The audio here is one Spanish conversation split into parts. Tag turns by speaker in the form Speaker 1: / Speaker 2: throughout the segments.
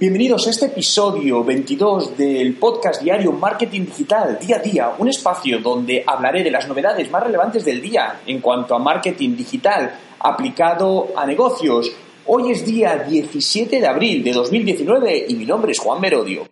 Speaker 1: Bienvenidos a este episodio 22 del podcast diario Marketing Digital Día a Día, un espacio donde hablaré de las novedades más relevantes del día en cuanto a marketing digital aplicado a negocios. Hoy es día 17 de abril de 2019 y mi nombre es Juan Merodio.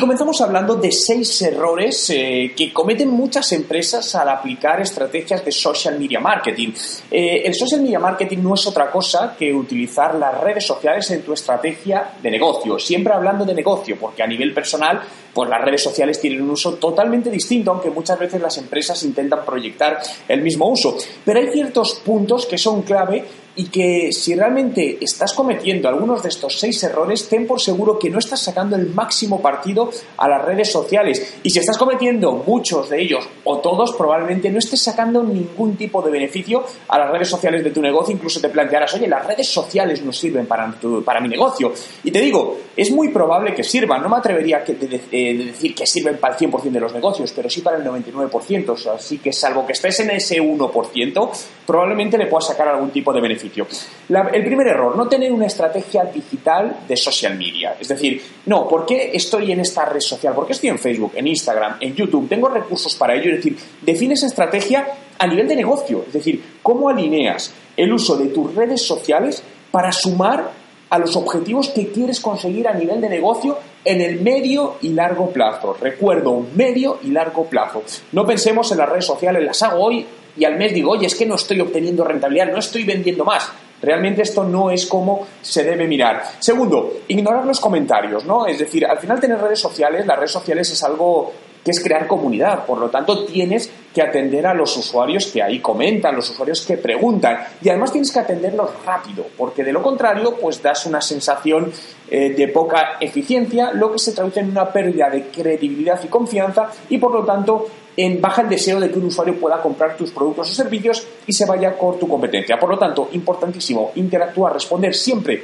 Speaker 1: Comenzamos hablando de seis errores eh, que cometen muchas empresas al aplicar estrategias de social media marketing. Eh, el social media marketing no es otra cosa que utilizar las redes sociales en tu estrategia de negocio. Siempre hablando de negocio, porque a nivel personal, pues las redes sociales tienen un uso totalmente distinto, aunque muchas veces las empresas intentan proyectar el mismo uso. Pero hay ciertos puntos que son clave y que si realmente estás cometiendo algunos de estos seis errores, ten por seguro que no estás sacando el máximo partido a las redes sociales. Y si estás cometiendo muchos de ellos o todos, probablemente no estés sacando ningún tipo de beneficio a las redes sociales de tu negocio. Incluso te plantearás, oye, las redes sociales no sirven para, para mi negocio. Y te digo, es muy probable que sirvan. No me atrevería a eh, decir que sirven para el 100% de los negocios, pero sí para el 99%. Así que salvo que estés en ese 1%, probablemente le puedas sacar algún tipo de beneficio el primer error, no tener una estrategia digital de social media. Es decir, no, ¿por qué estoy en esta red social? ¿Por qué estoy en Facebook, en Instagram, en YouTube? Tengo recursos para ello. Es decir, defines estrategia a nivel de negocio. Es decir, ¿cómo alineas el uso de tus redes sociales para sumar a los objetivos que quieres conseguir a nivel de negocio en el medio y largo plazo. Recuerdo, medio y largo plazo. No pensemos en las redes sociales, las hago hoy y al mes digo, oye, es que no estoy obteniendo rentabilidad, no estoy vendiendo más. Realmente esto no es como se debe mirar. Segundo, ignorar los comentarios, ¿no? Es decir, al final tener redes sociales, las redes sociales es algo que es crear comunidad. Por lo tanto, tienes que atender a los usuarios que ahí comentan, los usuarios que preguntan. Y además tienes que atenderlos rápido, porque de lo contrario, pues das una sensación eh, de poca eficiencia, lo que se traduce en una pérdida de credibilidad y confianza y por lo tanto en baja el deseo de que un usuario pueda comprar tus productos o servicios y se vaya con tu competencia. Por lo tanto, importantísimo interactuar, responder siempre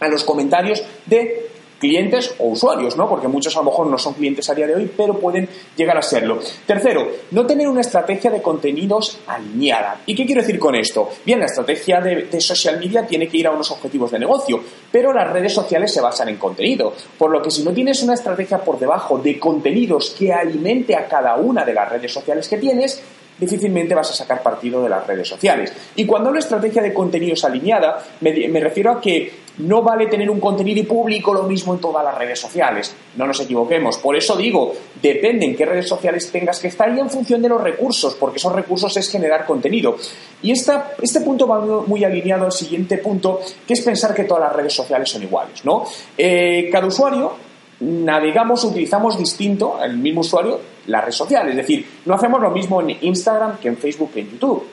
Speaker 1: a los comentarios de clientes o usuarios, ¿no? Porque muchos a lo mejor no son clientes a día de hoy, pero pueden llegar a serlo. Tercero, no tener una estrategia de contenidos alineada. ¿Y qué quiero decir con esto? Bien, la estrategia de, de, social media tiene que ir a unos objetivos de negocio, pero las redes sociales se basan en contenido. Por lo que si no tienes una estrategia por debajo de contenidos que alimente a cada una de las redes sociales que tienes, difícilmente vas a sacar partido de las redes sociales. Y cuando hablo de estrategia de contenidos alineada, me, refiero a que no vale tener un contenido público lo mismo en todas las redes sociales. No nos equivoquemos. Por eso digo, depende en qué redes sociales tengas que estar y en función de los recursos, porque esos recursos es generar contenido. Y esta, este punto va muy alineado al siguiente punto, que es pensar que todas las redes sociales son iguales. ¿no? Eh, cada usuario navegamos, utilizamos distinto, el mismo usuario, la red social. Es decir, no hacemos lo mismo en Instagram que en Facebook que en YouTube,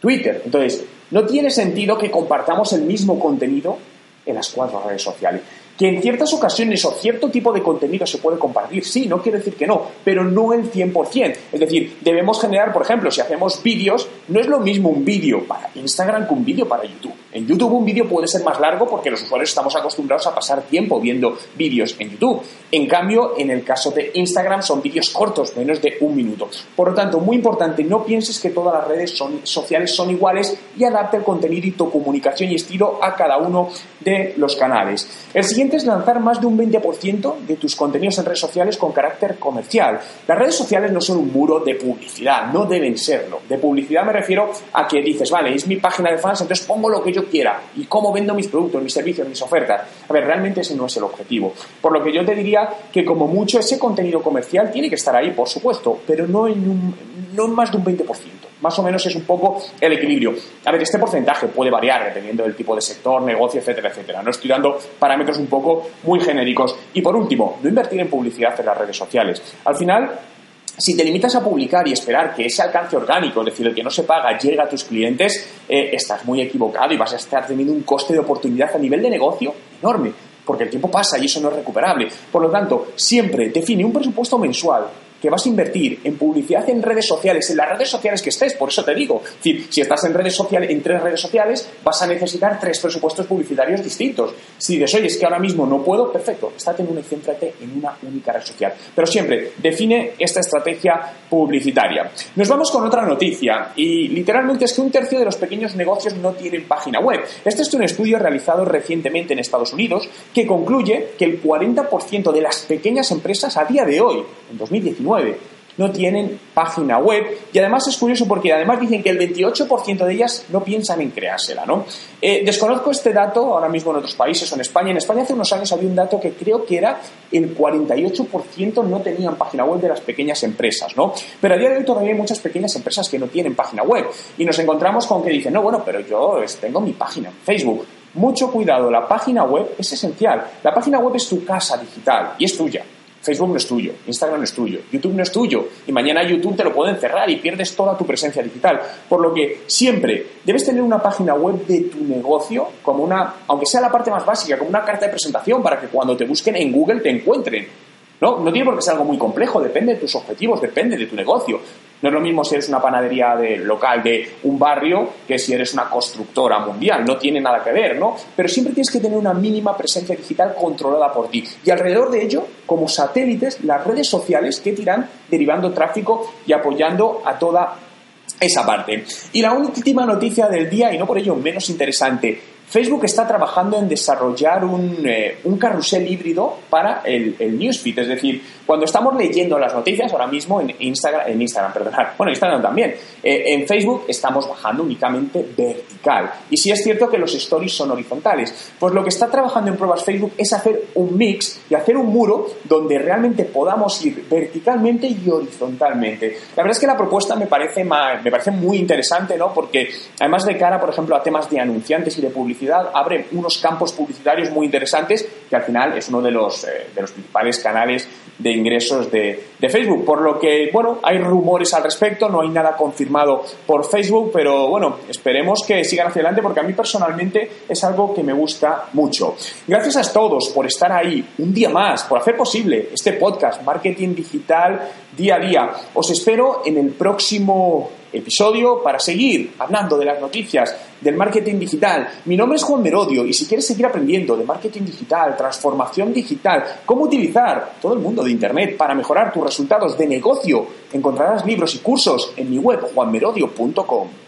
Speaker 1: Twitter. Entonces, no tiene sentido que compartamos el mismo contenido en las cuatro redes sociales. Que en ciertas ocasiones o cierto tipo de contenido se puede compartir, sí, no quiero decir que no, pero no el 100%. Es decir, debemos generar, por ejemplo, si hacemos vídeos, no es lo mismo un vídeo para Instagram que un vídeo para YouTube. En YouTube un vídeo puede ser más largo porque los usuarios estamos acostumbrados a pasar tiempo viendo vídeos en YouTube. En cambio, en el caso de Instagram son vídeos cortos, menos de un minuto. Por lo tanto, muy importante, no pienses que todas las redes sociales son iguales y adapte el contenido y tu comunicación y estilo a cada uno de los canales. El siguiente es lanzar más de un 20% de tus contenidos en redes sociales con carácter comercial. Las redes sociales no son un muro de publicidad, no deben serlo. De publicidad me refiero a que dices, vale, es mi página de fans, entonces pongo lo que yo quiera y cómo vendo mis productos, mis servicios, mis ofertas. A ver, realmente ese no es el objetivo. Por lo que yo te diría que como mucho ese contenido comercial tiene que estar ahí, por supuesto, pero no en, un, no en más de un 20%. Más o menos es un poco el equilibrio. A ver, este porcentaje puede variar dependiendo del tipo de sector, negocio, etcétera, etcétera. No estoy dando parámetros un poco muy genéricos. Y por último, no invertir en publicidad en las redes sociales. Al final, si te limitas a publicar y esperar que ese alcance orgánico, es decir, el que no se paga, llegue a tus clientes, eh, estás muy equivocado y vas a estar teniendo un coste de oportunidad a nivel de negocio enorme, porque el tiempo pasa y eso no es recuperable. Por lo tanto, siempre define un presupuesto mensual que vas a invertir en publicidad en redes sociales, en las redes sociales que estés, por eso te digo, si estás en redes sociales, en tres redes sociales, vas a necesitar tres presupuestos publicitarios distintos. Si dices, oye, es que ahora mismo no puedo, perfecto, estate en una y céntrate en una única red social. Pero siempre define esta estrategia publicitaria. Nos vamos con otra noticia y literalmente es que un tercio de los pequeños negocios no tienen página web. Este es un estudio realizado recientemente en Estados Unidos que concluye que el 40% de las pequeñas empresas a día de hoy, en 2019, no tienen página web y además es curioso porque además dicen que el 28% de ellas no piensan en creársela, ¿no? Eh, desconozco este dato ahora mismo en otros países o en España. En España hace unos años había un dato que creo que era el 48% no tenían página web de las pequeñas empresas, ¿no? Pero a día de hoy todavía hay muchas pequeñas empresas que no tienen página web y nos encontramos con que dicen, no, bueno, pero yo tengo mi página en Facebook. Mucho cuidado, la página web es esencial. La página web es tu casa digital y es tuya. Facebook no es tuyo, Instagram no es tuyo, YouTube no es tuyo y mañana YouTube te lo pueden cerrar y pierdes toda tu presencia digital. Por lo que siempre debes tener una página web de tu negocio como una, aunque sea la parte más básica, como una carta de presentación para que cuando te busquen en Google te encuentren. No, no tiene por qué ser algo muy complejo, depende de tus objetivos, depende de tu negocio. No es lo mismo si eres una panadería de, local de un barrio que si eres una constructora mundial, no tiene nada que ver, ¿no? Pero siempre tienes que tener una mínima presencia digital controlada por ti. Y alrededor de ello, como satélites, las redes sociales que te irán derivando tráfico y apoyando a toda esa parte. Y la última noticia del día, y no por ello menos interesante, Facebook está trabajando en desarrollar un, eh, carrusel híbrido para el, el, newsfeed, es decir, cuando estamos leyendo las noticias ahora mismo en Instagram, en Instagram, perdonad, bueno, Instagram también, eh, en Facebook estamos bajando únicamente vertical. Y sí es cierto que los stories son horizontales. Pues lo que está trabajando en pruebas Facebook es hacer un mix y hacer un muro donde realmente podamos ir verticalmente y horizontalmente. La verdad es que la propuesta me parece, me parece muy interesante, ¿no? Porque además de cara, por ejemplo, a temas de anunciantes y de abre unos campos publicitarios muy interesantes que al final es uno de los, eh, de los principales canales de ingresos de, de, Facebook. Por lo que, bueno, hay rumores al respecto, no hay nada confirmado por Facebook, pero bueno, esperemos que sigan hacia adelante porque a mí personalmente es algo que me gusta mucho. Gracias a todos por estar ahí un día más, por hacer posible este podcast, Marketing Digital Día a Día. Os espero en el próximo episodio para seguir hablando de las noticias del marketing digital. Mi nombre es Juan Merodio y si quieres seguir aprendiendo de marketing digital, transformación digital, cómo utilizar todo el mundo de Internet para mejorar tus resultados de negocio, encontrarás libros y cursos en mi web juanmerodio.com.